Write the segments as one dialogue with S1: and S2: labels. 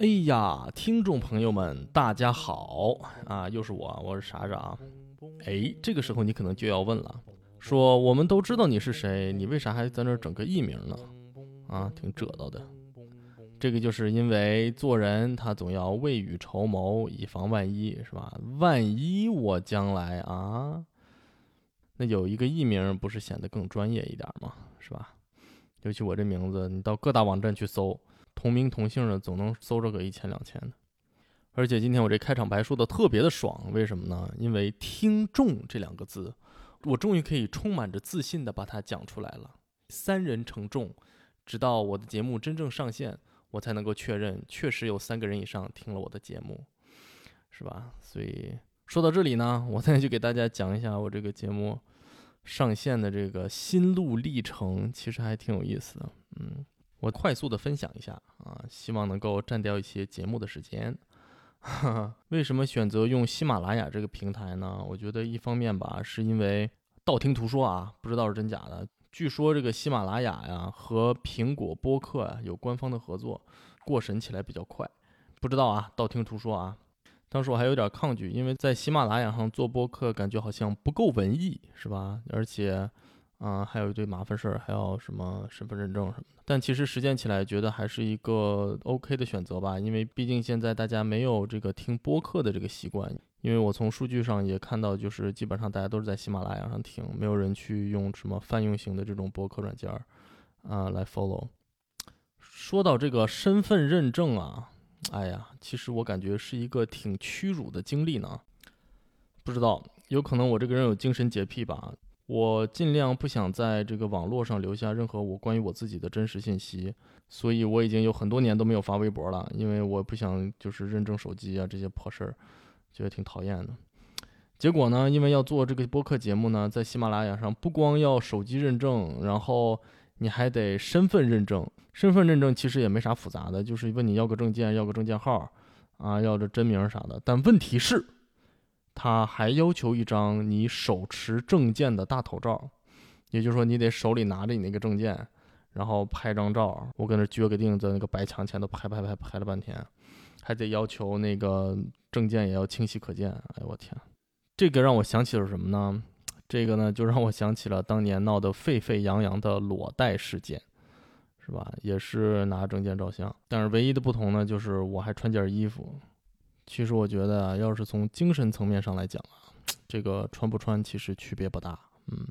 S1: 哎呀，听众朋友们，大家好啊！又是我，我是傻傻啊。哎，这个时候你可能就要问了，说我们都知道你是谁，你为啥还在那儿整个艺名呢？啊，挺褶道的。这个就是因为做人他总要未雨绸缪，以防万一，是吧？万一我将来啊，那有一个艺名不是显得更专业一点吗？是吧？尤其我这名字，你到各大网站去搜。同名同姓的总能搜着个一千两千的，而且今天我这开场白说的特别的爽，为什么呢？因为“听众”这两个字，我终于可以充满着自信的把它讲出来了。三人成众，直到我的节目真正上线，我才能够确认确实有三个人以上听了我的节目，是吧？所以说到这里呢，我再去给大家讲一下我这个节目上线的这个心路历程，其实还挺有意思的，我快速的分享一下啊，希望能够占掉一些节目的时间。为什么选择用喜马拉雅这个平台呢？我觉得一方面吧，是因为道听途说啊，不知道是真假的。据说这个喜马拉雅呀和苹果播客啊有官方的合作，过审起来比较快。不知道啊，道听途说啊。当时我还有点抗拒，因为在喜马拉雅上做播客，感觉好像不够文艺，是吧？而且。啊，还有一堆麻烦事儿，还要什么身份认证什么的。但其实实践起来，觉得还是一个 OK 的选择吧。因为毕竟现在大家没有这个听播客的这个习惯。因为我从数据上也看到，就是基本上大家都是在喜马拉雅上听，没有人去用什么泛用型的这种播客软件儿啊来 follow。说到这个身份认证啊，哎呀，其实我感觉是一个挺屈辱的经历呢。不知道，有可能我这个人有精神洁癖吧。我尽量不想在这个网络上留下任何我关于我自己的真实信息，所以我已经有很多年都没有发微博了，因为我不想就是认证手机啊这些破事儿，觉得挺讨厌的。结果呢，因为要做这个播客节目呢，在喜马拉雅上不光要手机认证，然后你还得身份认证。身份认证其实也没啥复杂的，就是问你要个证件，要个证件号，啊，要这真名啥的。但问题是。他还要求一张你手持证件的大头照，也就是说你得手里拿着你那个证件，然后拍张照。我搁那撅个腚，在那个白墙前头拍拍拍拍了半天，还得要求那个证件也要清晰可见。哎呦我天，这个让我想起了什么呢？这个呢就让我想起了当年闹得沸沸扬扬的裸贷事件，是吧？也是拿证件照相，但是唯一的不同呢，就是我还穿件衣服。其实我觉得，要是从精神层面上来讲啊，这个穿不穿其实区别不大，嗯。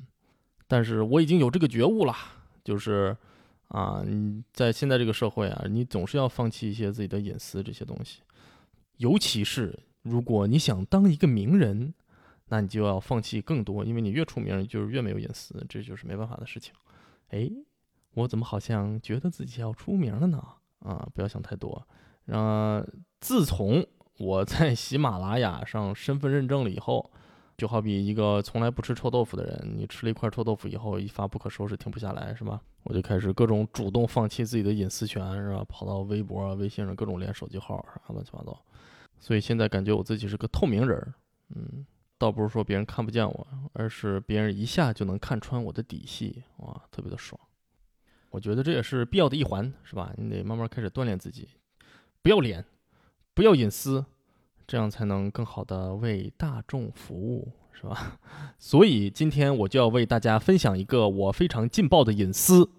S1: 但是我已经有这个觉悟了，就是啊，你在现在这个社会啊，你总是要放弃一些自己的隐私这些东西，尤其是如果你想当一个名人，那你就要放弃更多，因为你越出名就是越没有隐私，这就是没办法的事情。哎，我怎么好像觉得自己要出名了呢？啊，不要想太多。啊，自从我在喜马拉雅上身份认证了以后，就好比一个从来不吃臭豆腐的人，你吃了一块臭豆腐以后，一发不可收拾，停不下来，是吧？我就开始各种主动放弃自己的隐私权，是吧？跑到微博、微信上各种连手机号，啥乱七八糟。所以现在感觉我自己是个透明人，嗯，倒不是说别人看不见我，而是别人一下就能看穿我的底细，哇，特别的爽。我觉得这也是必要的一环，是吧？你得慢慢开始锻炼自己，不要脸。不要隐私，这样才能更好的为大众服务，是吧？所以今天我就要为大家分享一个我非常劲爆的隐私。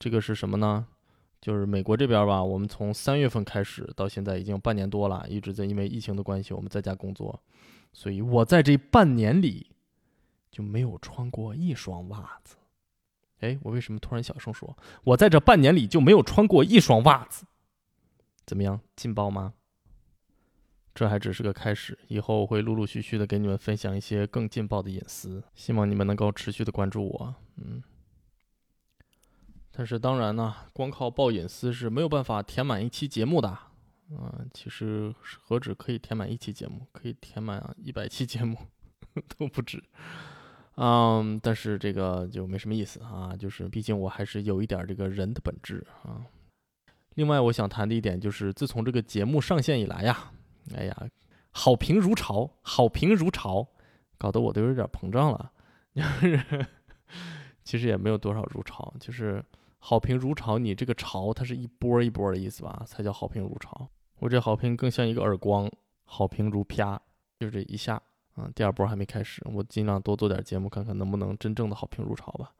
S1: 这个是什么呢？就是美国这边吧，我们从三月份开始到现在已经半年多了，一直在因为疫情的关系我们在家工作，所以我在这半年里就没有穿过一双袜子。哎，我为什么突然小声说？我在这半年里就没有穿过一双袜子。怎么样，劲爆吗？这还只是个开始，以后我会陆陆续续的给你们分享一些更劲爆的隐私，希望你们能够持续的关注我。嗯，但是当然呢，光靠爆隐私是没有办法填满一期节目的嗯，其实何止可以填满一期节目，可以填满一百期节目 都不止。嗯，但是这个就没什么意思啊，就是毕竟我还是有一点这个人的本质啊。另外，我想谈的一点就是，自从这个节目上线以来呀，哎呀，好评如潮，好评如潮，搞得我都有点膨胀了。其实也没有多少如潮，就是好评如潮。你这个潮，它是一波一波的意思吧？才叫好评如潮。我这好评更像一个耳光，好评如啪，就这一下。啊，第二波还没开始，我尽量多做点节目，看看能不能真正的好评如潮吧。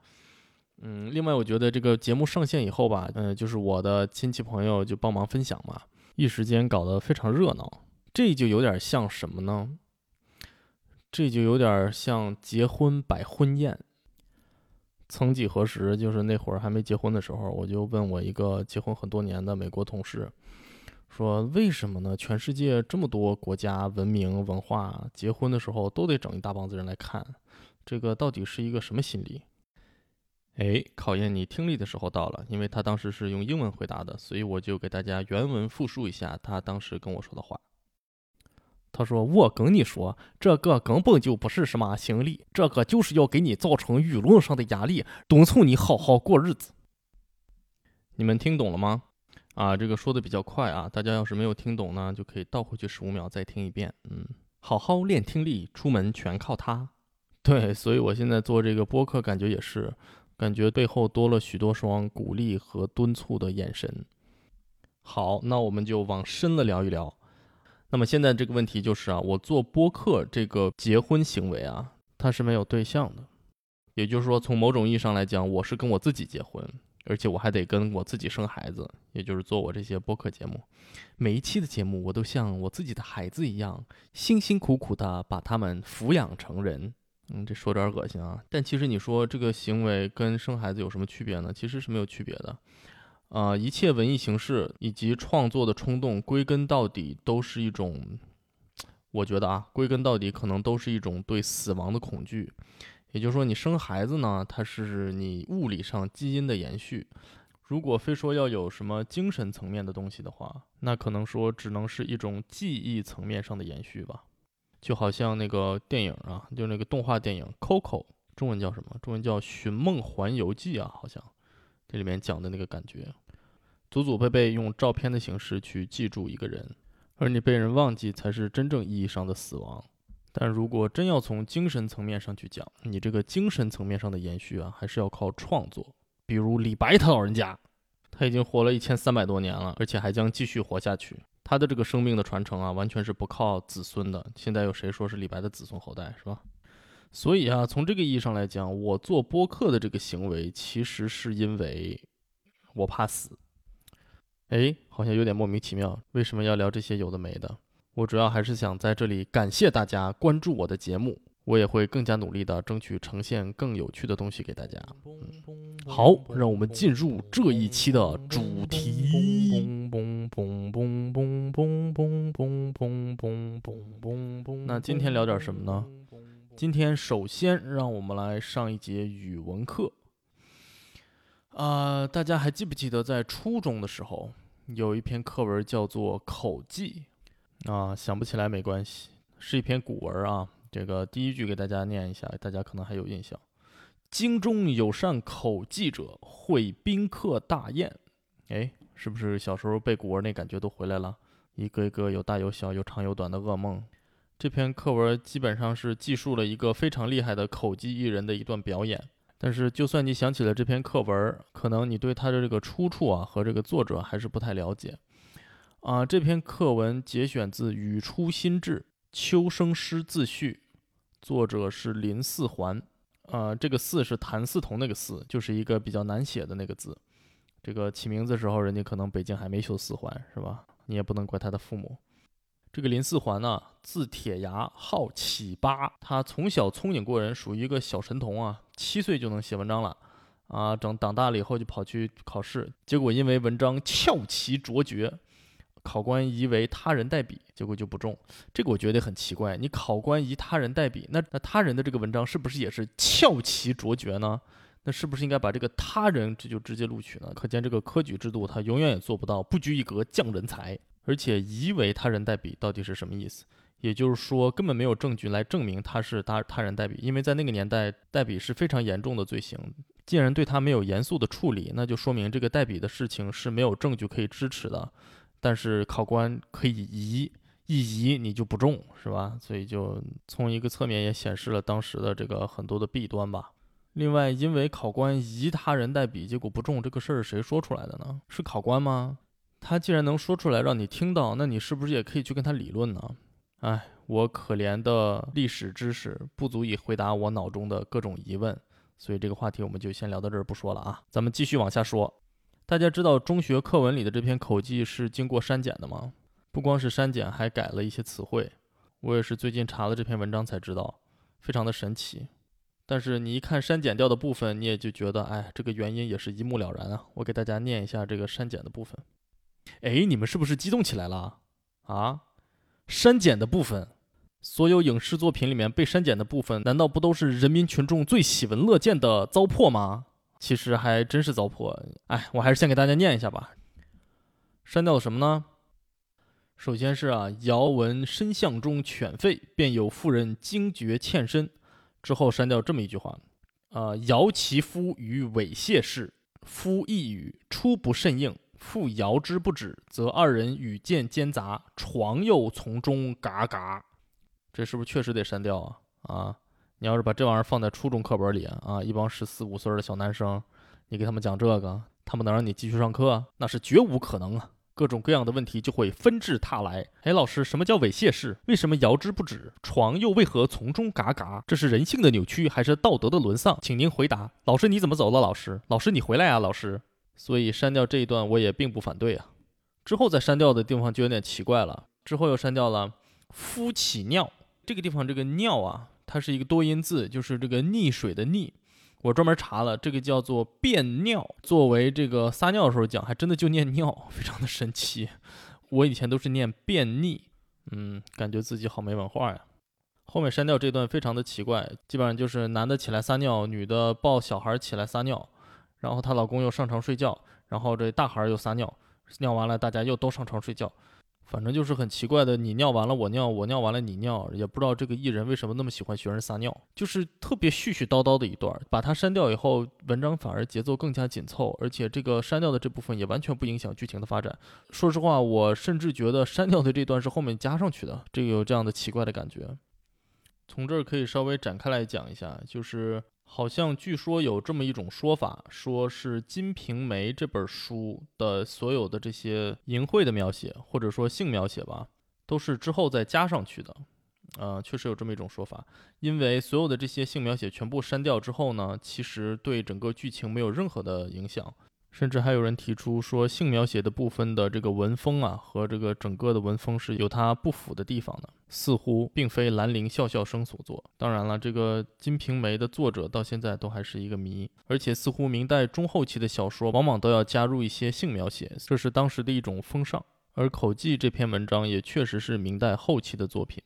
S1: 嗯，另外我觉得这个节目上线以后吧，嗯，就是我的亲戚朋友就帮忙分享嘛，一时间搞得非常热闹。这就有点像什么呢？这就有点像结婚摆婚宴。曾几何时，就是那会儿还没结婚的时候，我就问我一个结婚很多年的美国同事。说为什么呢？全世界这么多国家文明文化，结婚的时候都得整一大帮子人来看，这个到底是一个什么心理？哎，考验你听力的时候到了，因为他当时是用英文回答的，所以我就给大家原文复述一下他当时跟我说的话。他说：“我跟你说，这个根本就不是什么心理，这个就是要给你造成舆论上的压力，敦促你好好过日子。”你们听懂了吗？啊，这个说的比较快啊，大家要是没有听懂呢，就可以倒回去十五秒再听一遍。嗯，好好练听力，出门全靠它。对，所以我现在做这个播客，感觉也是，感觉背后多了许多双鼓励和敦促的眼神。好，那我们就往深了聊一聊。那么现在这个问题就是啊，我做播客这个结婚行为啊，它是没有对象的，也就是说，从某种意义上来讲，我是跟我自己结婚。而且我还得跟我自己生孩子，也就是做我这些播客节目。每一期的节目，我都像我自己的孩子一样，辛辛苦苦的把他们抚养成人。嗯，这说有点恶心啊。但其实你说这个行为跟生孩子有什么区别呢？其实是没有区别的。啊，一切文艺形式以及创作的冲动，归根到底都是一种，我觉得啊，归根到底可能都是一种对死亡的恐惧。也就是说，你生孩子呢，它是你物理上基因的延续。如果非说要有什么精神层面的东西的话，那可能说只能是一种记忆层面上的延续吧。就好像那个电影啊，就那个动画电影《Coco》，中文叫什么？中文叫《寻梦环游记》啊，好像这里面讲的那个感觉，祖祖辈辈用照片的形式去记住一个人，而你被人忘记，才是真正意义上的死亡。但如果真要从精神层面上去讲，你这个精神层面上的延续啊，还是要靠创作。比如李白他老人家，他已经活了一千三百多年了，而且还将继续活下去。他的这个生命的传承啊，完全是不靠子孙的。现在有谁说是李白的子孙后代，是吧？所以啊，从这个意义上来讲，我做播客的这个行为，其实是因为我怕死。哎，好像有点莫名其妙，为什么要聊这些有的没的？我主要还是想在这里感谢大家关注我的节目，我也会更加努力的争取呈现更有趣的东西给大家。好，让我们进入这一期的主题。那今天聊点什么呢？今天首先让我们来上一节语文课。啊，大家还记不记得在初中的时候有一篇课文叫做口技？啊，想不起来没关系，是一篇古文啊。这个第一句给大家念一下，大家可能还有印象：“京中有善口技者，会宾客大宴。”哎，是不是小时候背古文那感觉都回来了？一个一个有大有小、有长有短的噩梦。这篇课文基本上是记述了一个非常厉害的口技艺人的一段表演。但是，就算你想起了这篇课文，可能你对他的这个出处啊和这个作者还是不太了解。啊，这篇课文节选自《语出新志·秋生诗自序》，作者是林四环。啊，这个“四”是谭嗣同那个“四”，就是一个比较难写的那个字。这个起名字的时候，人家可能北京还没修四环，是吧？你也不能怪他的父母。这个林四环呢，字铁牙，号启八。他从小聪颖过人，属于一个小神童啊，七岁就能写文章了。啊，等长大了以后就跑去考试，结果因为文章翘奇卓绝。考官疑为他人代笔，结果就不中。这个我觉得很奇怪。你考官疑他人代笔，那那他人的这个文章是不是也是翘奇卓绝呢？那是不是应该把这个他人这就直接录取呢？可见这个科举制度它永远也做不到不拘一格降人才。而且疑为他人代笔到底是什么意思？也就是说，根本没有证据来证明他是他他人代笔，因为在那个年代，代笔是非常严重的罪行。既然对他没有严肃的处理，那就说明这个代笔的事情是没有证据可以支持的。但是考官可以疑，一疑你就不中，是吧？所以就从一个侧面也显示了当时的这个很多的弊端吧。另外，因为考官疑他人代笔，结果不中，这个事儿谁说出来的呢？是考官吗？他既然能说出来让你听到，那你是不是也可以去跟他理论呢？哎，我可怜的历史知识不足以回答我脑中的各种疑问，所以这个话题我们就先聊到这儿不说了啊。咱们继续往下说。大家知道中学课文里的这篇口技是经过删减的吗？不光是删减，还改了一些词汇。我也是最近查了这篇文章才知道，非常的神奇。但是你一看删减掉的部分，你也就觉得，哎，这个原因也是一目了然啊。我给大家念一下这个删减的部分。哎，你们是不是激动起来了啊？删减的部分，所有影视作品里面被删减的部分，难道不都是人民群众最喜闻乐见的糟粕吗？其实还真是糟粕。哎，我还是先给大家念一下吧。删掉了什么呢？首先是啊，遥闻深巷中犬吠，便有妇人惊觉欠身。之后删掉这么一句话：啊，遥其夫于猥亵事，夫一语初不甚应。复摇之不止，则二人语见奸杂，床又从中嘎嘎。这是不是确实得删掉啊？啊，你要是把这玩意儿放在初中课本里啊，一帮十四五岁的小男生，你给他们讲这个，他们能让你继续上课？那是绝无可能啊！各种各样的问题就会纷至沓来。哎，老师，什么叫猥亵式？为什么摇之不止？床又为何从中嘎嘎？这是人性的扭曲，还是道德的沦丧？请您回答。老师，你怎么走了？老师，老师，你回来啊！老师。所以删掉这一段我也并不反对啊，之后再删掉的地方就有点奇怪了。之后又删掉了“夫起尿”这个地方，这个“尿”啊，它是一个多音字，就是这个溺水的“溺”。我专门查了，这个叫做“便尿”，作为这个撒尿的时候讲，还真的就念“尿”，非常的神奇。我以前都是念“便溺”，嗯，感觉自己好没文化呀。后面删掉这段非常的奇怪，基本上就是男的起来撒尿，女的抱小孩起来撒尿。然后她老公又上床睡觉，然后这大孩又撒尿，尿完了大家又都上床睡觉，反正就是很奇怪的，你尿完了我尿，我尿完了你尿，也不知道这个艺人为什么那么喜欢学人撒尿，就是特别絮絮叨叨的一段，把它删掉以后，文章反而节奏更加紧凑，而且这个删掉的这部分也完全不影响剧情的发展。说实话，我甚至觉得删掉的这段是后面加上去的，这个有这样的奇怪的感觉。从这儿可以稍微展开来讲一下，就是。好像据说有这么一种说法，说是《金瓶梅》这本书的所有的这些淫秽的描写，或者说性描写吧，都是之后再加上去的。呃，确实有这么一种说法，因为所有的这些性描写全部删掉之后呢，其实对整个剧情没有任何的影响。甚至还有人提出说，性描写的部分的这个文风啊，和这个整个的文风是有它不符的地方的，似乎并非兰陵笑笑生所作。当然了，这个《金瓶梅》的作者到现在都还是一个谜，而且似乎明代中后期的小说往往都要加入一些性描写，这是当时的一种风尚。而《口技》这篇文章也确实是明代后期的作品，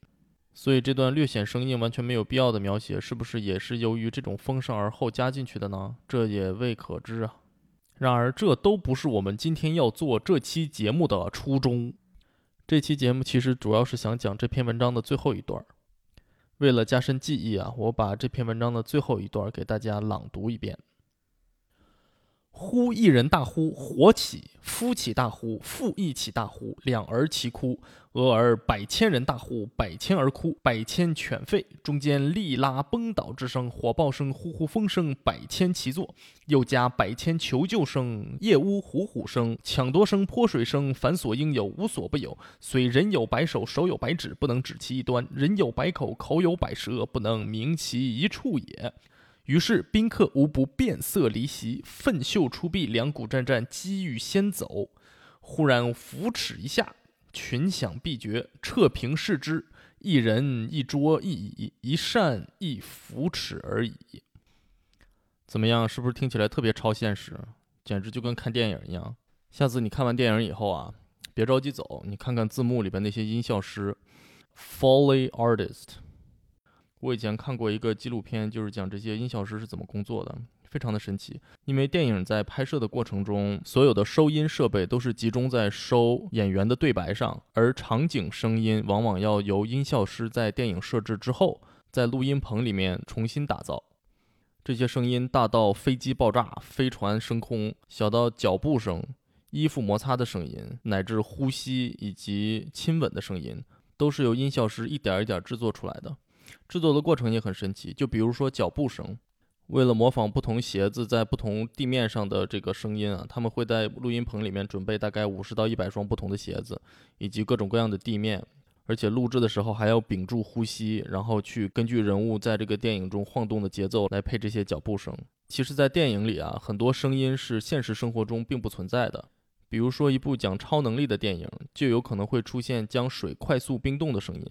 S1: 所以这段略显生硬、完全没有必要的描写，是不是也是由于这种风尚而后加进去的呢？这也未可知啊。然而，这都不是我们今天要做这期节目的初衷。这期节目其实主要是想讲这篇文章的最后一段。为了加深记忆啊，我把这篇文章的最后一段给大家朗读一遍。忽一人大呼，火起；夫起大呼，妇亦起大呼，两儿齐哭。俄而百千人大呼，百千而哭，百千犬吠，中间力拉崩倒之声，火爆声，呼呼风声，百千齐作。又加百千求救声，夜呜虎虎声，抢夺声，泼水声，凡所应有，无所不有。虽人有百手，手有百指，不能指其一端；人有百口，口有百舌，不能名其一处也。于是宾客无不变色离席，奋袖出臂，两股战战，机欲先走。忽然扶持一下，群响毕绝，撤平视之，一人一桌一椅，一扇一扶持而已。怎么样？是不是听起来特别超现实？简直就跟看电影一样。下次你看完电影以后啊，别着急走，你看看字幕里边那些音效师，Foley Artist。我以前看过一个纪录片，就是讲这些音效师是怎么工作的，非常的神奇。因为电影在拍摄的过程中，所有的收音设备都是集中在收演员的对白上，而场景声音往往要由音效师在电影设置之后，在录音棚里面重新打造。这些声音大到飞机爆炸、飞船升空，小到脚步声、衣服摩擦的声音，乃至呼吸以及亲吻的声音，都是由音效师一点一点制作出来的。制作的过程也很神奇，就比如说脚步声，为了模仿不同鞋子在不同地面上的这个声音啊，他们会在录音棚里面准备大概五十到一百双不同的鞋子，以及各种各样的地面。而且录制的时候还要屏住呼吸，然后去根据人物在这个电影中晃动的节奏来配这些脚步声。其实，在电影里啊，很多声音是现实生活中并不存在的。比如说，一部讲超能力的电影，就有可能会出现将水快速冰冻的声音。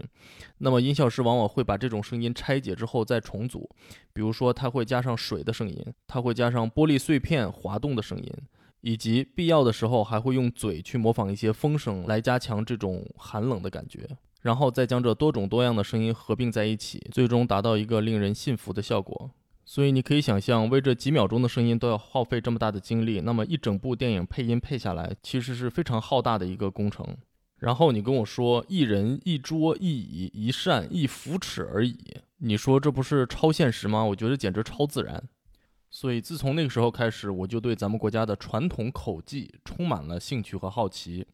S1: 那么，音效师往往会把这种声音拆解之后再重组。比如说，他会加上水的声音，他会加上玻璃碎片滑动的声音。以及必要的时候还会用嘴去模仿一些风声来加强这种寒冷的感觉，然后再将这多种多样的声音合并在一起，最终达到一个令人信服的效果。所以你可以想象，为这几秒钟的声音都要耗费这么大的精力，那么一整部电影配音配下来，其实是非常浩大的一个工程。然后你跟我说一人一桌一椅一扇一扶尺而已，你说这不是超现实吗？我觉得简直超自然。所以，自从那个时候开始，我就对咱们国家的传统口技充满了兴趣和好奇。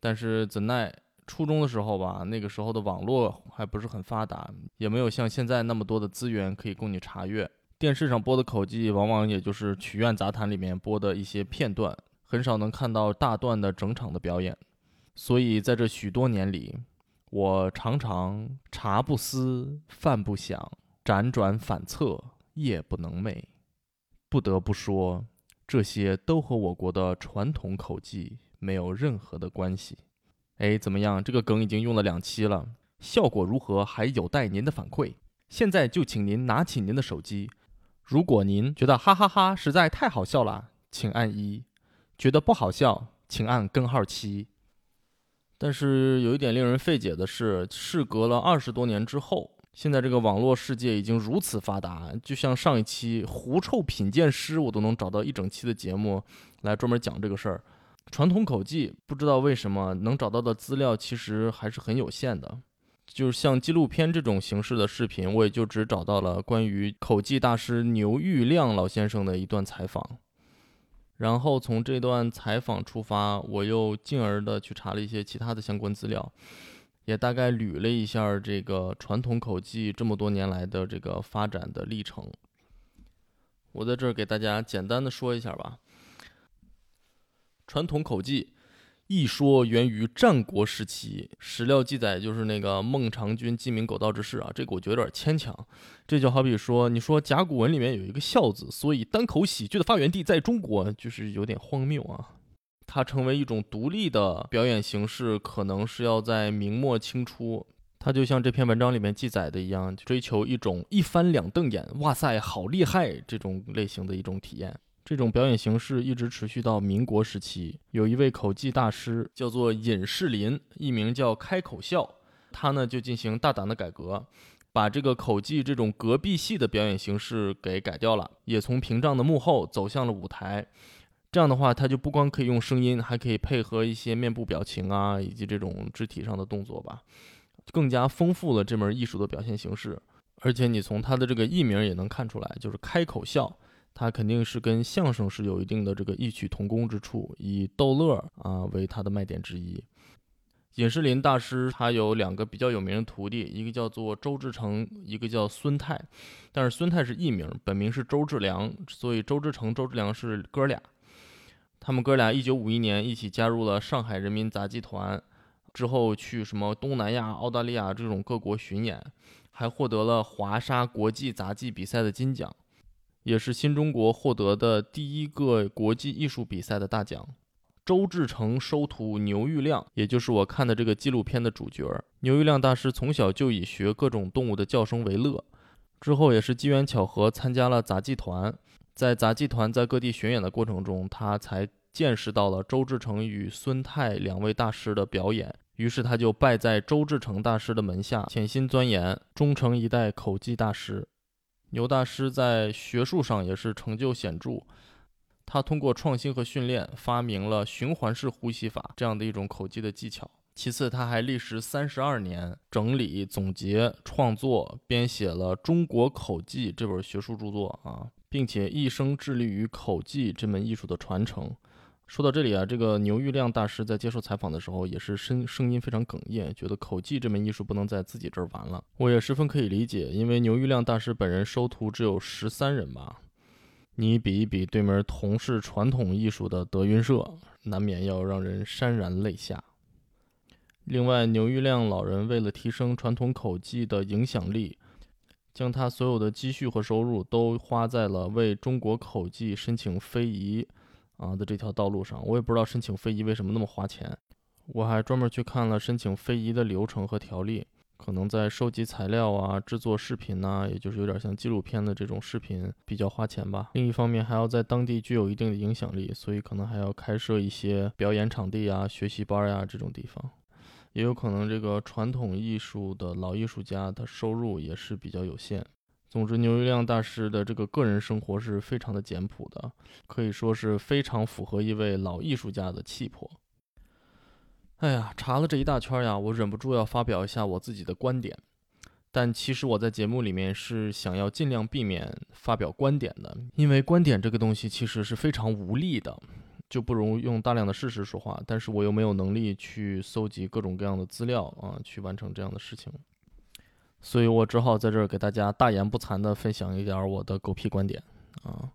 S1: 但是，怎奈初中的时候吧，那个时候的网络还不是很发达，也没有像现在那么多的资源可以供你查阅。电视上播的口技，往往也就是曲苑杂谈里面播的一些片段，很少能看到大段的整场的表演。所以，在这许多年里，我常常茶不思饭不想，辗转反侧夜不能寐。不得不说，这些都和我国的传统口技没有任何的关系。哎，怎么样？这个梗已经用了两期了，效果如何？还有待您的反馈。现在就请您拿起您的手机，如果您觉得哈哈哈实在太好笑了，请按一；觉得不好笑，请按根号七。但是有一点令人费解的是，事隔了二十多年之后。现在这个网络世界已经如此发达，就像上一期狐臭品鉴师，我都能找到一整期的节目来专门讲这个事儿。传统口技不知道为什么能找到的资料其实还是很有限的，就是像纪录片这种形式的视频，我也就只找到了关于口技大师牛玉亮老先生的一段采访。然后从这段采访出发，我又进而的去查了一些其他的相关资料。也大概捋了一下这个传统口技这么多年来的这个发展的历程，我在这儿给大家简单的说一下吧。传统口技一说源于战国时期，史料记载就是那个孟尝君鸡鸣狗盗之事啊，这个我觉得有点牵强。这就好比说，你说甲骨文里面有一个孝字，所以单口喜剧的发源地在中国，就是有点荒谬啊。它成为一种独立的表演形式，可能是要在明末清初。它就像这篇文章里面记载的一样，追求一种一翻两瞪眼，哇塞，好厉害这种类型的一种体验。这种表演形式一直持续到民国时期。有一位口技大师叫做尹士林，艺名叫开口笑，他呢就进行大胆的改革，把这个口技这种隔壁戏的表演形式给改掉了，也从屏障的幕后走向了舞台。这样的话，他就不光可以用声音，还可以配合一些面部表情啊，以及这种肢体上的动作吧，更加丰富了这门艺术的表现形式。而且你从他的这个艺名也能看出来，就是开口笑，他肯定是跟相声是有一定的这个异曲同工之处，以逗乐啊为他的卖点之一。尹士林大师他有两个比较有名的徒弟，一个叫做周志成，一个叫孙泰。但是孙泰是艺名，本名是周志良，所以周志成、周志良是哥俩。他们哥俩一九五一年一起加入了上海人民杂技团，之后去什么东南亚、澳大利亚这种各国巡演，还获得了华沙国际杂技比赛的金奖，也是新中国获得的第一个国际艺术比赛的大奖。周志成收徒牛玉亮，也就是我看的这个纪录片的主角。牛玉亮大师从小就以学各种动物的叫声为乐，之后也是机缘巧合参加了杂技团。在杂技团在各地巡演的过程中，他才见识到了周志成与孙泰两位大师的表演，于是他就拜在周志成大师的门下，潜心钻研，终成一代口技大师。牛大师在学术上也是成就显著，他通过创新和训练，发明了循环式呼吸法这样的一种口技的技巧。其次，他还历时三十二年整理、总结、创作、编写了《中国口技》这本学术著作啊，并且一生致力于口技这门艺术的传承。说到这里啊，这个牛玉亮大师在接受采访的时候也是声声音非常哽咽，觉得口技这门艺术不能在自己这儿完了。我也十分可以理解，因为牛玉亮大师本人收徒只有十三人吧。你比一比对门同是传统艺术的德云社，难免要让人潸然泪下。另外，牛玉亮老人为了提升传统口技的影响力，将他所有的积蓄和收入都花在了为中国口技申请非遗啊的这条道路上。我也不知道申请非遗为什么那么花钱。我还专门去看了申请非遗的流程和条例，可能在收集材料啊、制作视频呐，也就是有点像纪录片的这种视频比较花钱吧。另一方面，还要在当地具有一定的影响力，所以可能还要开设一些表演场地啊、学习班呀这种地方。也有可能，这个传统艺术的老艺术家，他收入也是比较有限。总之，牛玉亮大师的这个个人生活是非常的简朴的，可以说是非常符合一位老艺术家的气魄。哎呀，查了这一大圈呀，我忍不住要发表一下我自己的观点。但其实我在节目里面是想要尽量避免发表观点的，因为观点这个东西其实是非常无力的。就不容用大量的事实说话，但是我又没有能力去搜集各种各样的资料啊，去完成这样的事情，所以我只好在这儿给大家大言不惭的分享一点我的狗屁观点啊。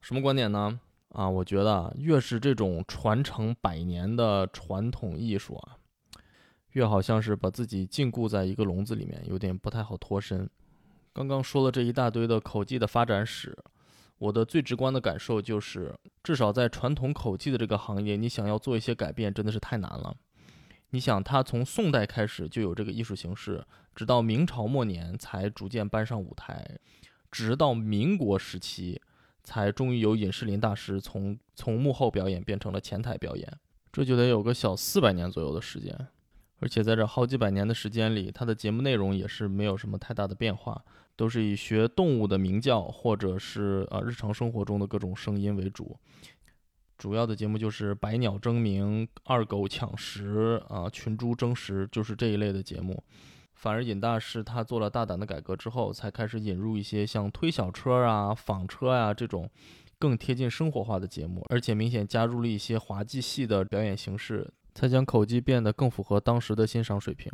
S1: 什么观点呢？啊，我觉得越是这种传承百年的传统艺术啊，越好像是把自己禁锢在一个笼子里面，有点不太好脱身。刚刚说了这一大堆的口技的发展史。我的最直观的感受就是，至少在传统口技的这个行业，你想要做一些改变，真的是太难了。你想，它从宋代开始就有这个艺术形式，直到明朝末年才逐渐搬上舞台，直到民国时期，才终于由尹士林大师从从幕后表演变成了前台表演，这就得有个小四百年左右的时间。而且在这好几百年的时间里，他的节目内容也是没有什么太大的变化。都是以学动物的鸣叫，或者是呃日常生活中的各种声音为主。主要的节目就是百鸟争鸣、二狗抢食啊、群猪争食，就是这一类的节目。反而尹大师他做了大胆的改革之后，才开始引入一些像推小车啊、纺车啊这种更贴近生活化的节目，而且明显加入了一些滑稽戏的表演形式，才将口技变得更符合当时的欣赏水平。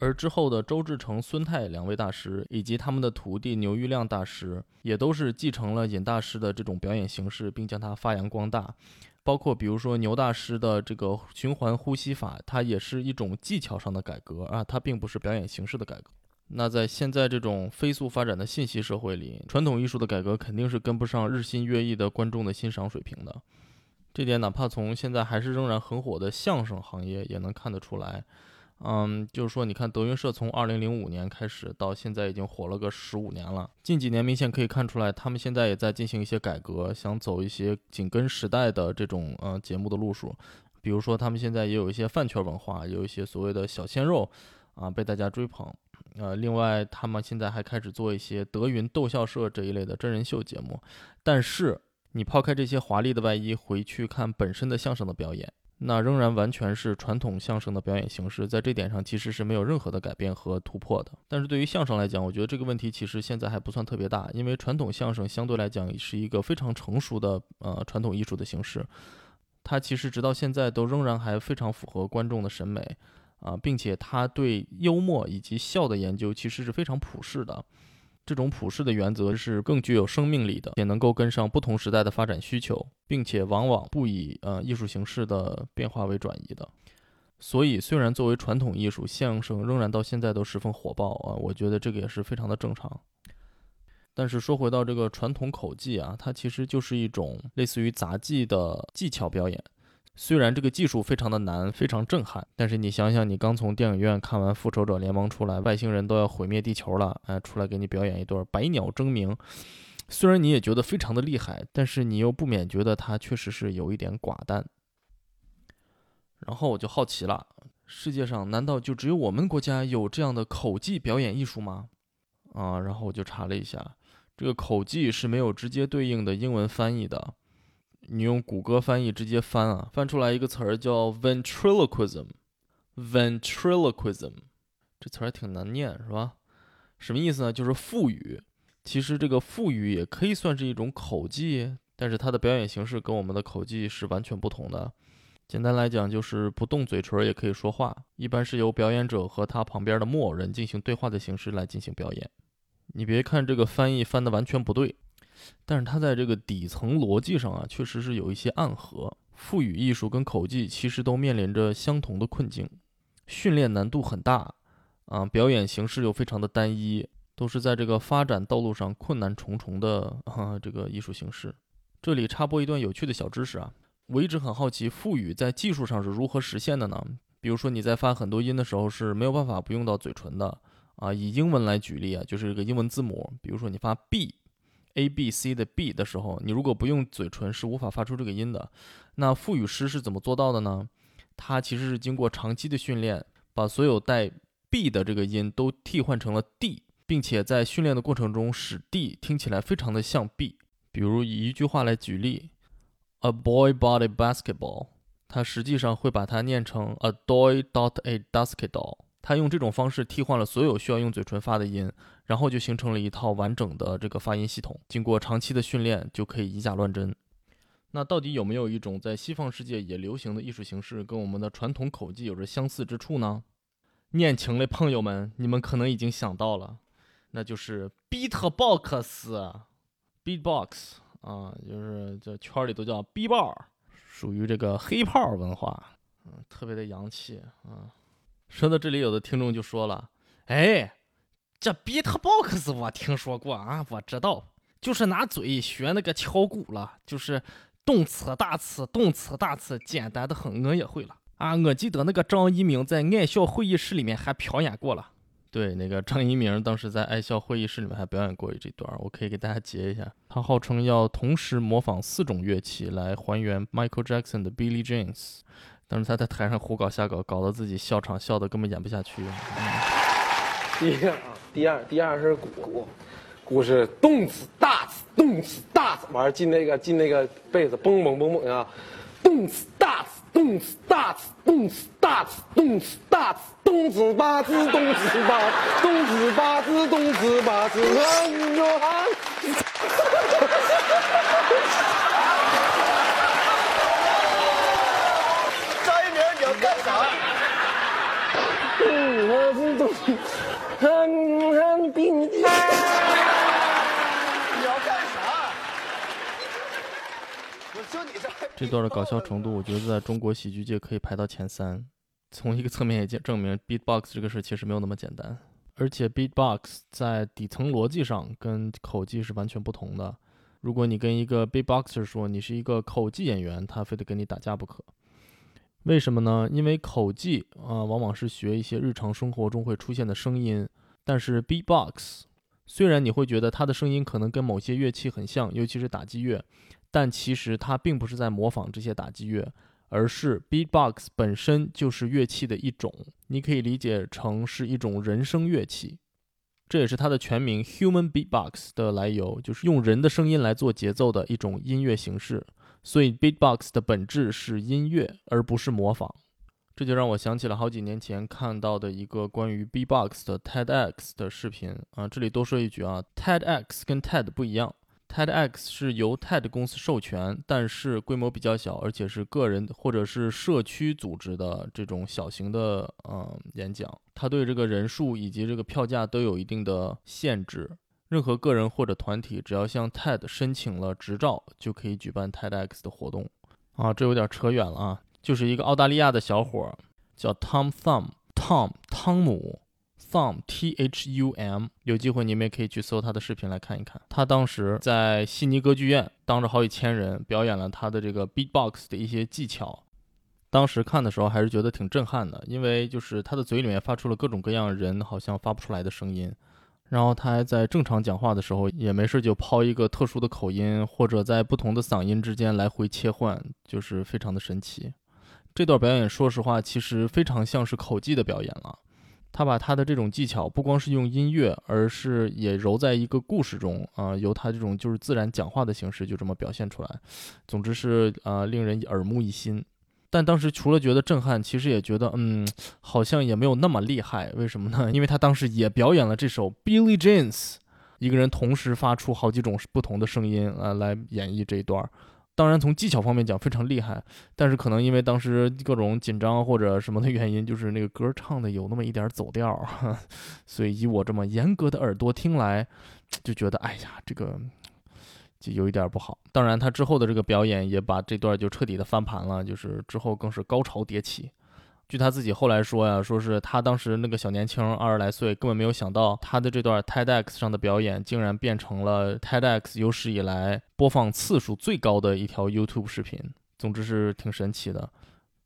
S1: 而之后的周志成、孙泰两位大师，以及他们的徒弟牛玉亮大师，也都是继承了尹大师的这种表演形式，并将它发扬光大。包括比如说牛大师的这个循环呼吸法，它也是一种技巧上的改革啊，它并不是表演形式的改革。那在现在这种飞速发展的信息社会里，传统艺术的改革肯定是跟不上日新月异的观众的欣赏水平的。这点哪怕从现在还是仍然很火的相声行业也能看得出来。嗯，就是说，你看德云社从二零零五年开始到现在已经火了个十五年了。近几年明显可以看出来，他们现在也在进行一些改革，想走一些紧跟时代的这种呃节目的路数。比如说，他们现在也有一些饭圈文化，有一些所谓的小鲜肉啊被大家追捧。呃，另外他们现在还开始做一些德云逗笑社这一类的真人秀节目。但是你抛开这些华丽的外衣，回去看本身的相声的表演。那仍然完全是传统相声的表演形式，在这点上其实是没有任何的改变和突破的。但是对于相声来讲，我觉得这个问题其实现在还不算特别大，因为传统相声相对来讲是一个非常成熟的呃传统艺术的形式，它其实直到现在都仍然还非常符合观众的审美啊，并且它对幽默以及笑的研究其实是非常普世的。这种普世的原则是更具有生命力的，也能够跟上不同时代的发展需求，并且往往不以呃艺术形式的变化为转移的。所以，虽然作为传统艺术，相声仍然到现在都十分火爆啊，我觉得这个也是非常的正常。但是说回到这个传统口技啊，它其实就是一种类似于杂技的技巧表演。虽然这个技术非常的难，非常震撼，但是你想想，你刚从电影院看完《复仇者联盟》出来，外星人都要毁灭地球了，哎，出来给你表演一段百鸟争鸣，虽然你也觉得非常的厉害，但是你又不免觉得它确实是有一点寡淡。然后我就好奇了，世界上难道就只有我们国家有这样的口技表演艺术吗？啊，然后我就查了一下，这个口技是没有直接对应的英文翻译的，你用谷歌翻译直接翻啊，翻出来一个词儿叫 ventriloquism，ventriloquism，这词儿还挺难念是吧？什么意思呢？就是腹语。其实这个腹语也可以算是一种口技，但是它的表演形式跟我们的口技是完全不同的。简单来讲，就是不动嘴唇也可以说话，一般是由表演者和他旁边的木偶人进行对话的形式来进行表演。你别看这个翻译翻的完全不对，但是它在这个底层逻辑上啊，确实是有一些暗合。腹语艺术跟口技其实都面临着相同的困境，训练难度很大，啊，表演形式又非常的单一。都是在这个发展道路上困难重重的啊，这个艺术形式。这里插播一段有趣的小知识啊，我一直很好奇腹语在技术上是如何实现的呢？比如说你在发很多音的时候是没有办法不用到嘴唇的啊。以英文来举例啊，就是这个英文字母，比如说你发 b a b c 的 b 的时候，你如果不用嘴唇是无法发出这个音的。那腹语师是怎么做到的呢？他其实是经过长期的训练，把所有带 b 的这个音都替换成了 d。并且在训练的过程中，使 D 听起来非常的像 B。比如以一句话来举例，A boy bought a basketball，他实际上会把它念成 A boy bought a basketball。他用这种方式替换了所有需要用嘴唇发的音，然后就形成了一套完整的这个发音系统。经过长期的训练，就可以以假乱真。那到底有没有一种在西方世界也流行的艺术形式，跟我们的传统口技有着相似之处呢？念情的朋友们，你们可能已经想到了。那就是 beatbox，beatbox 啊，就是这圈里都叫 B 爆，属于这个黑炮文化，嗯，特别的洋气啊。说到这里，有的听众就说了：“哎，这 beatbox 我听说过啊，我知道，就是拿嘴学那个敲鼓了，就是动词大词，动词大词，简单的很，我也会了啊。我记得那个张一鸣在爱笑会议室里面还表演过了。”对，那个张一鸣当时在爱笑会议室里面还表演过这段，我可以给大家截一下。他号称要同时模仿四种乐器来还原 Michael Jackson 的 Billie Jeans，但是他在台上胡搞瞎搞，搞得自己笑场笑得根本演不下去。
S2: 第一个啊，第二，第二是鼓，鼓是动次大次，动次大次，完了进那个进那个被子，嘣嘣嘣嘣啊，动次大次。动次大次，动次大次，动次大次，动次八次，动次八，动次八次，动次八次，远。
S3: 张一鸣，你要干啥？
S2: 嗯，我是动，很很冰。
S1: 这段的搞笑程度，我觉得在中国喜剧界可以排到前三。从一个侧面也证明，beatbox 这个事其实没有那么简单。而且，beatbox 在底层逻辑上跟口技是完全不同的。如果你跟一个 beatboxer 说你是一个口技演员，他非得跟你打架不可。为什么呢？因为口技啊，往往是学一些日常生活中会出现的声音。但是 beatbox 虽然你会觉得它的声音可能跟某些乐器很像，尤其是打击乐。但其实它并不是在模仿这些打击乐，而是 beatbox 本身就是乐器的一种，你可以理解成是一种人声乐器，这也是它的全名 human beatbox 的来由，就是用人的声音来做节奏的一种音乐形式。所以 beatbox 的本质是音乐，而不是模仿。这就让我想起了好几年前看到的一个关于 beatbox 的 TEDx 的视频啊，这里多说一句啊，TEDx 跟 TED 不一样。TEDx 是由 TED 公司授权，但是规模比较小，而且是个人或者是社区组织的这种小型的嗯演讲。它对这个人数以及这个票价都有一定的限制。任何个人或者团体只要向 TED 申请了执照，就可以举办 TEDx 的活动。啊，这有点扯远了啊，就是一个澳大利亚的小伙儿叫 Tom Thumb，Tom 汤姆。Thumb T H U M，有机会你们也可以去搜他的视频来看一看。他当时在悉尼歌剧院，当着好几千人表演了他的这个 beatbox 的一些技巧。当时看的时候还是觉得挺震撼的，因为就是他的嘴里面发出了各种各样人好像发不出来的声音。然后他还在正常讲话的时候也没事就抛一个特殊的口音，或者在不同的嗓音之间来回切换，就是非常的神奇。这段表演说实话其实非常像是口技的表演了。他把他的这种技巧不光是用音乐，而是也揉在一个故事中啊、由他这种就是自然讲话的形式就这么表现出来。总之是啊、令人耳目一新。但当时除了觉得震撼，其实也觉得嗯，好像也没有那么厉害。为什么呢？因为他当时也表演了这首《Billy Jeans》，一个人同时发出好几种不同的声音啊、来演绎这一段。当然，从技巧方面讲非常厉害，但是可能因为当时各种紧张或者什么的原因，就是那个歌唱的有那么一点走调儿，所以以我这么严格的耳朵听来，就觉得哎呀，这个就有一点不好。当然，他之后的这个表演也把这段就彻底的翻盘了，就是之后更是高潮迭起。据他自己后来说呀，说是他当时那个小年轻二十来岁，根本没有想到他的这段 TEDx 上的表演，竟然变成了 TEDx 有史以来播放次数最高的一条 YouTube 视频。总之是挺神奇的。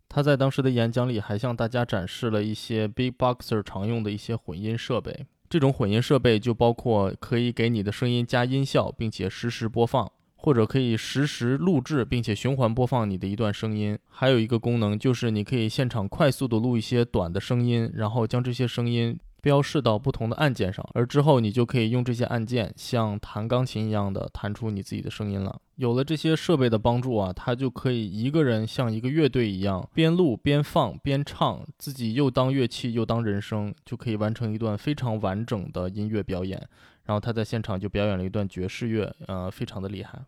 S1: 他在当时的演讲里还向大家展示了一些 Big Boxer 常用的一些混音设备。这种混音设备就包括可以给你的声音加音效，并且实时播放。或者可以实时录制并且循环播放你的一段声音。还有一个功能就是你可以现场快速的录一些短的声音，然后将这些声音标示到不同的按键上，而之后你就可以用这些按键像弹钢琴一样的弹出你自己的声音了。有了这些设备的帮助啊，他就可以一个人像一个乐队一样，边录边放边唱，自己又当乐器又当人声，就可以完成一段非常完整的音乐表演。然后他在现场就表演了一段爵士乐，呃，非常的厉害。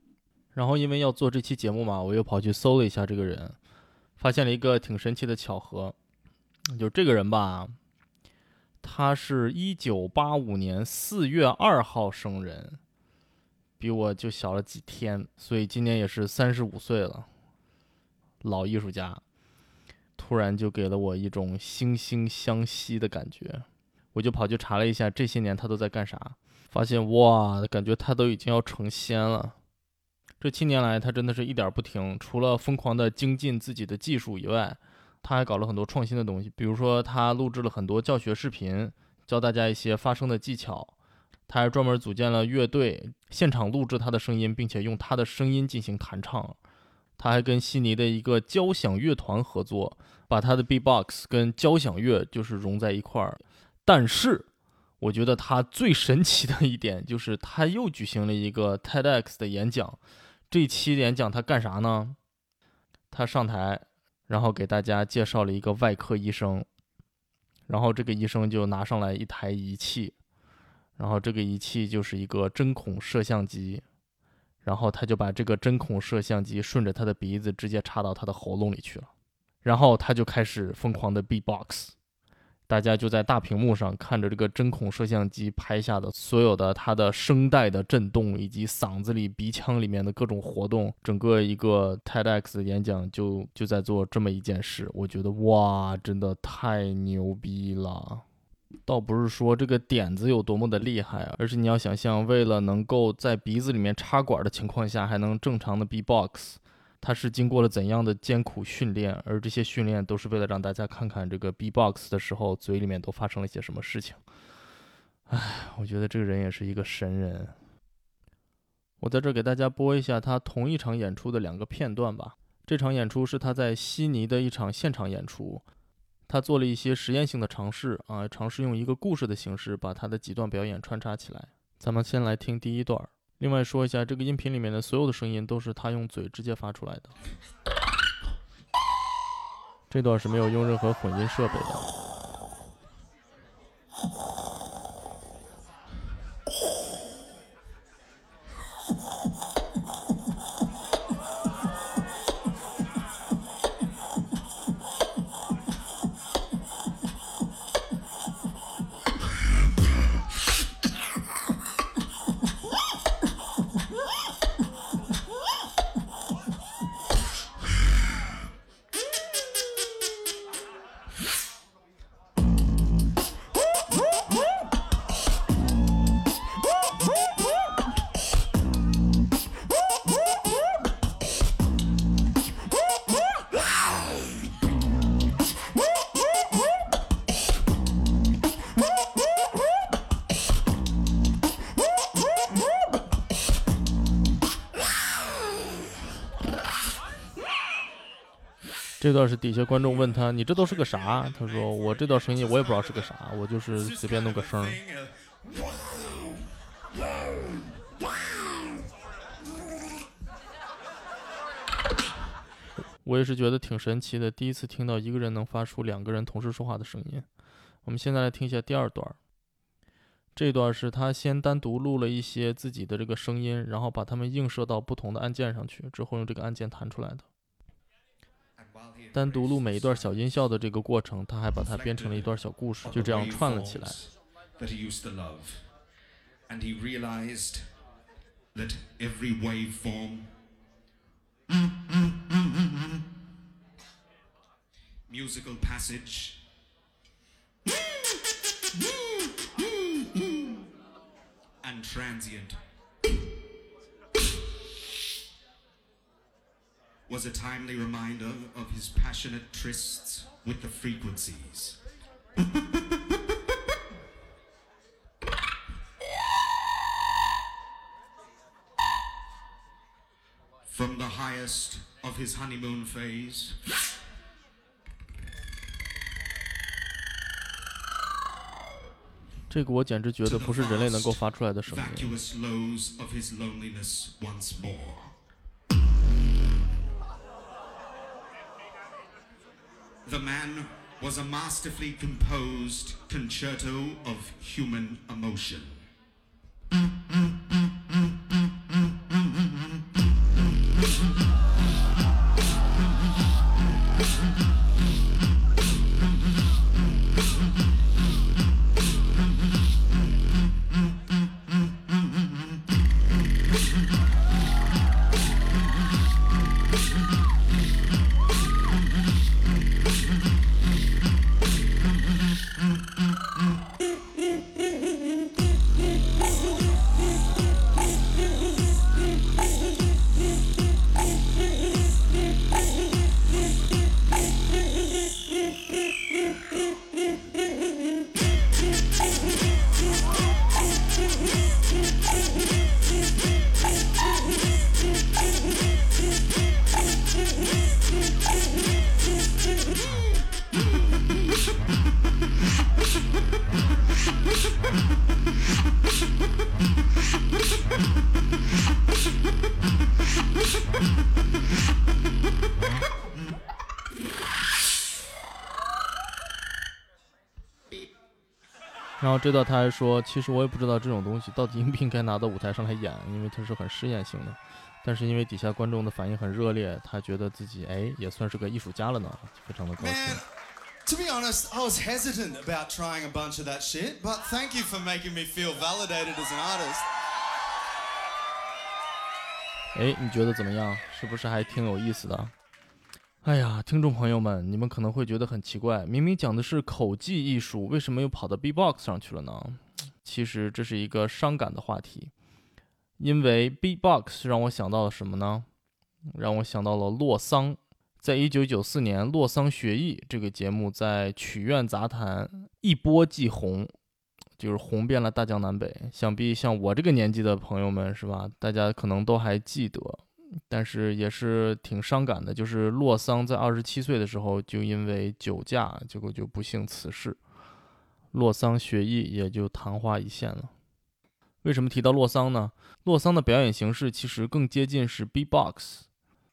S1: 然后因为要做这期节目嘛，我又跑去搜了一下这个人，发现了一个挺神奇的巧合，就这个人吧，他是一九八五年四月二号生人，比我就小了几天，所以今年也是三十五岁了，老艺术家，突然就给了我一种惺惺相惜的感觉。我就跑去查了一下这些年他都在干啥，发现哇，感觉他都已经要成仙了。这七年来，他真的是一点不停，除了疯狂的精进自己的技术以外，他还搞了很多创新的东西。比如说，他录制了很多教学视频，教大家一些发声的技巧。他还专门组建了乐队，现场录制他的声音，并且用他的声音进行弹唱。他还跟悉尼的一个交响乐团合作，把他的 B-box 跟交响乐就是融在一块儿。但是，我觉得他最神奇的一点就是，他又举行了一个 TEDx 的演讲。这期演讲他干啥呢？他上台，然后给大家介绍了一个外科医生，然后这个医生就拿上来一台仪器，然后这个仪器就是一个针孔摄像机，然后他就把这个针孔摄像机顺着他的鼻子直接插到他的喉咙里去了，然后他就开始疯狂的 B-box。大家就在大屏幕上看着这个针孔摄像机拍下的所有的他的声带的震动，以及嗓子里、鼻腔里面的各种活动，整个一个 TEDx 演讲就就在做这么一件事。我觉得哇，真的太牛逼了！倒不是说这个点子有多么的厉害啊，而是你要想象，为了能够在鼻子里面插管的情况下还能正常的 B-box。他是经过了怎样的艰苦训练，而这些训练都是为了让大家看看这个 B-box 的时候嘴里面都发生了些什么事情。唉，我觉得这个人也是一个神人。我在这给大家播一下他同一场演出的两个片段吧。这场演出是他在悉尼的一场现场演出，他做了一些实验性的尝试啊，尝试用一个故事的形式把他的几段表演穿插起来。咱们先来听第一段。另外说一下，这个音频里面的所有的声音都是他用嘴直接发出来的，这段是没有用任何混音设备的。这段是底下观众问他：“你这都是个啥？”他说：“我这段声音我也不知道是个啥，我就是随便弄个声。”我也是觉得挺神奇的，第一次听到一个人能发出两个人同时说话的声音。我们现在来听一下第二段，这段是他先单独录了一些自己的这个声音，然后把它们映射到不同的按键上去，之后用这个按键弹出来的。单独录每一段小音效的这个过程，他还把它编成了一段小故事，就这样串了起来。
S4: that he used to love. And he realized that every waveform musical passage and transient was a timely reminder of his passionate trysts with the frequencies. From the highest of his honeymoon phase,
S1: 这个我简直觉
S4: to
S1: 得
S4: the
S1: 不是人类能够
S4: vast,
S1: 发出来的声音。
S4: vacuous lows of his loneliness once more. The man was a masterfully composed concerto of human emotion.
S1: “后这段他还说，其实我也不知道这种东西到底应不应该拿到舞台上来演，因为它是很试验性的。但是因为底下观众的反应很热烈，他觉得自己哎也算是个艺术家了呢，非常的高兴
S5: Man,。to be honest, I was hesitant about trying a bunch of that shit, but thank you for making me feel validated as an artist.
S1: 哎，你觉得怎么样？是不是还挺有意思的？哎呀，听众朋友们，你们可能会觉得很奇怪，明明讲的是口技艺术，为什么又跑到 B-box 上去了呢？其实这是一个伤感的话题，因为 B-box 让我想到了什么呢？让我想到了洛桑。在一九九四年，《洛桑学艺》这个节目在曲苑杂谈一波即红，就是红遍了大江南北。想必像我这个年纪的朋友们，是吧？大家可能都还记得，但是也是挺伤感的。就是洛桑在二十七岁的时候，就因为酒驾，结果就不幸辞世，洛桑学艺也就昙花一现了。为什么提到洛桑呢？洛桑的表演形式其实更接近是 B-box。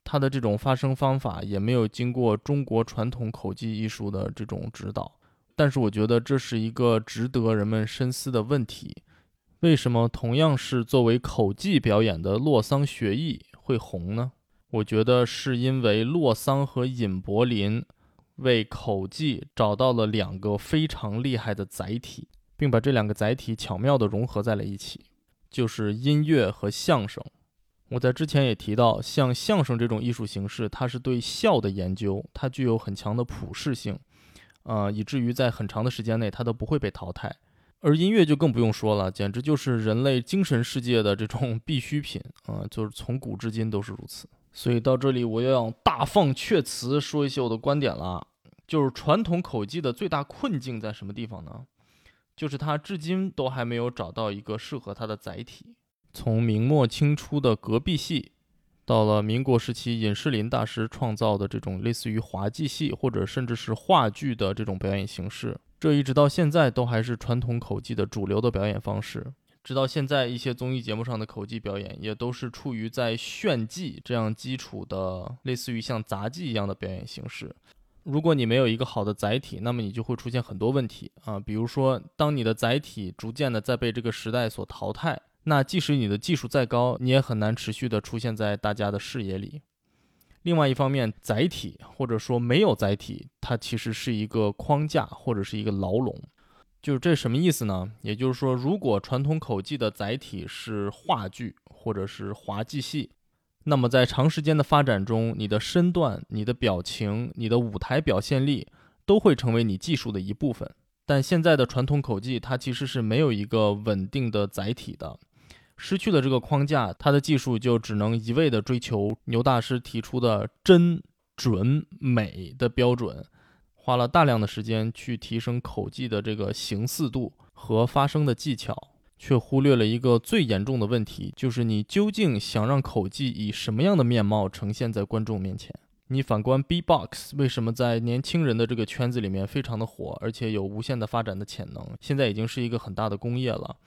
S1: 他的这种发声方法也没有经过中国传统口技艺术的这种指导，但是我觉得这是一个值得人们深思的问题：为什么同样是作为口技表演的洛桑学艺会红呢？我觉得是因为洛桑和尹柏林为口技找到了两个非常厉害的载体，并把这两个载体巧妙地融合在了一起，就是音乐和相声。我在之前也提到，像相声这种艺术形式，它是对笑的研究，它具有很强的普适性，呃，以至于在很长的时间内它都不会被淘汰。而音乐就更不用说了，简直就是人类精神世界的这种 必需品啊、就是从古至今都是如此。所以到这里，我要大放阙词，说一些我的观点了。就是传统口技的最大困境在什么地方呢？就是它至今都还没有找到一个适合它的载体。从明末清初的隔壁戏，到了民国时期，尹士林大师创造的这种类似于滑稽戏或者甚至是话剧的这种表演形式，这一直到现在都还是传统口技的主流的表演方式。直到现在，一些综艺节目上的口技表演也都是处于在炫技这样基础的，类似于像杂技一样的表演形式。如果你没有一个好的载体，那么你就会出现很多问题啊，比如说，当你的载体逐渐的在被这个时代所淘汰。那即使你的技术再高，你也很难持续的出现在大家的视野里。另外一方面，载体或者说没有载体，它其实是一个框架或者是一个牢笼。就是这什么意思呢？也就是说，如果传统口技的载体是话剧或者是滑稽戏，那么在长时间的发展中，你的身段、你的表情、你的舞台表现力都会成为你技术的一部分。但现在的传统口技，它其实是没有一个稳定的载体的。失去了这个框架，他的技术就只能一味地追求牛大师提出的真、准、美的标准，花了大量的时间去提升口技的这个形似度和发声的技巧，却忽略了一个最严重的问题，就是你究竟想让口技以什么样的面貌呈现在观众面前？你反观 B-box，为什么在年轻人的这个圈子里面非常的火，而且有无限的发展的潜能？现在已经是一个很大的工业了。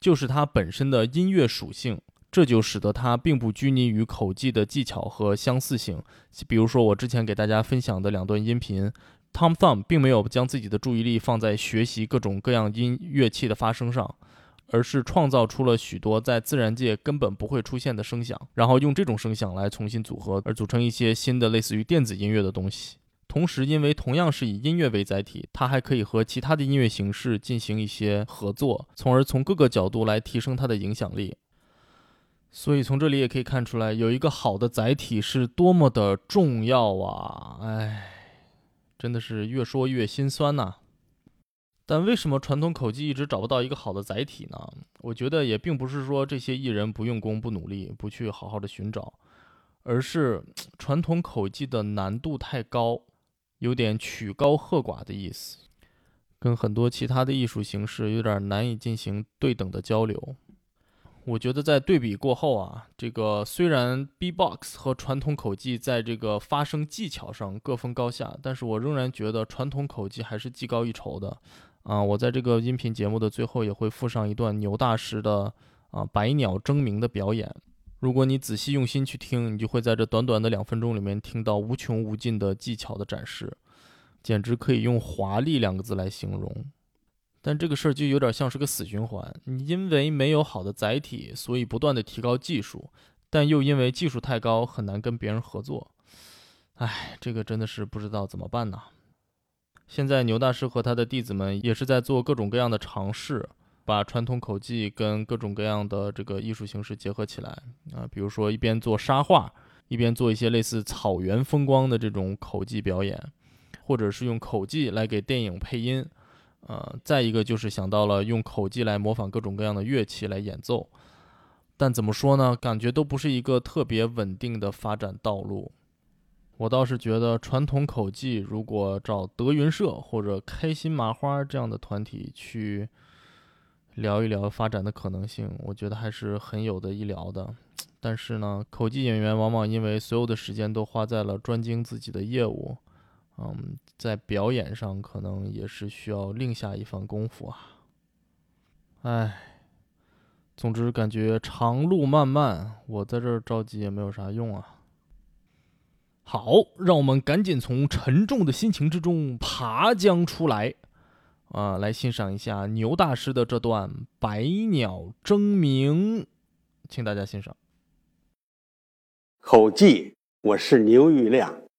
S1: 就是它本身的音乐属性，这就使得它并不拘泥于口技的技巧和相似性。比如说，我之前给大家分享的两段音频，Tom Thumb 并没有将自己的注意力放在学习各种各样音乐器的发声上，而是创造出了许多在自然界根本不会出现的声响，然后用这种声响来重新组合，而组成一些新的类似于电子音乐的东西。同时，因为同样是以音乐为载体，它还可以和其他的音乐形式进行一些合作，从而从各个角度来提升它的影响力。所以从这里也可以看出来，有一个好的载体是多么的重要啊！哎，真的是越说越心酸呐。但为什么传统口技一直找不到一个好的载体呢？我觉得也并不是说这些艺人不用功、不努力、不去好好的寻找，而是传统口技的难度太高。有点曲高和寡的意思，跟很多其他的艺术形式有点难以进行对等的交流。我觉得在对比过后啊，这个虽然 B-box 和传统口技在这个发声技巧上各分高下，但是我仍然觉得传统口技还是技高一筹的。啊，我在这个音频节目的最后也会附上一段牛大师的啊百鸟争鸣的表演。如果你仔细用心去听，你就会在这短短的两分钟里面听到无穷无尽的技巧的展示，简直可以用华丽两个字来形容。但这个事儿就有点像是个死循环，你因为没有好的载体，所以不断的提高技术，但又因为技术太高，很难跟别人合作。唉，这个真的是不知道怎么办呢。现在牛大师和他的弟子们也是在做各种各样的尝试。把传统口技跟各种各样的这个艺术形式结合起来啊，比如说一边做沙画，一边做一些类似草原风光的这种口技表演，或者是用口技来给电影配音，呃，再一个就是想到了用口技来模仿各种各样的乐器来演奏，但怎么说呢，感觉都不是一个特别稳定的发展道路。我倒是觉得传统口技如果找德云社或者开心麻花这样的团体去。聊一聊发展的可能性，我觉得还是很有的一聊的。但是呢，口技演员往往因为所有的时间都花在了专精自己的业务，嗯，在表演上可能也是需要另下一番功夫啊。唉，总之感觉长路漫漫，我在这儿着急也没有啥用啊。好，让我们赶紧从沉重的心情之中爬将出来。啊，来欣赏一下牛大师的这段百鸟争鸣，请大家欣赏。
S6: 口技，我是牛玉亮。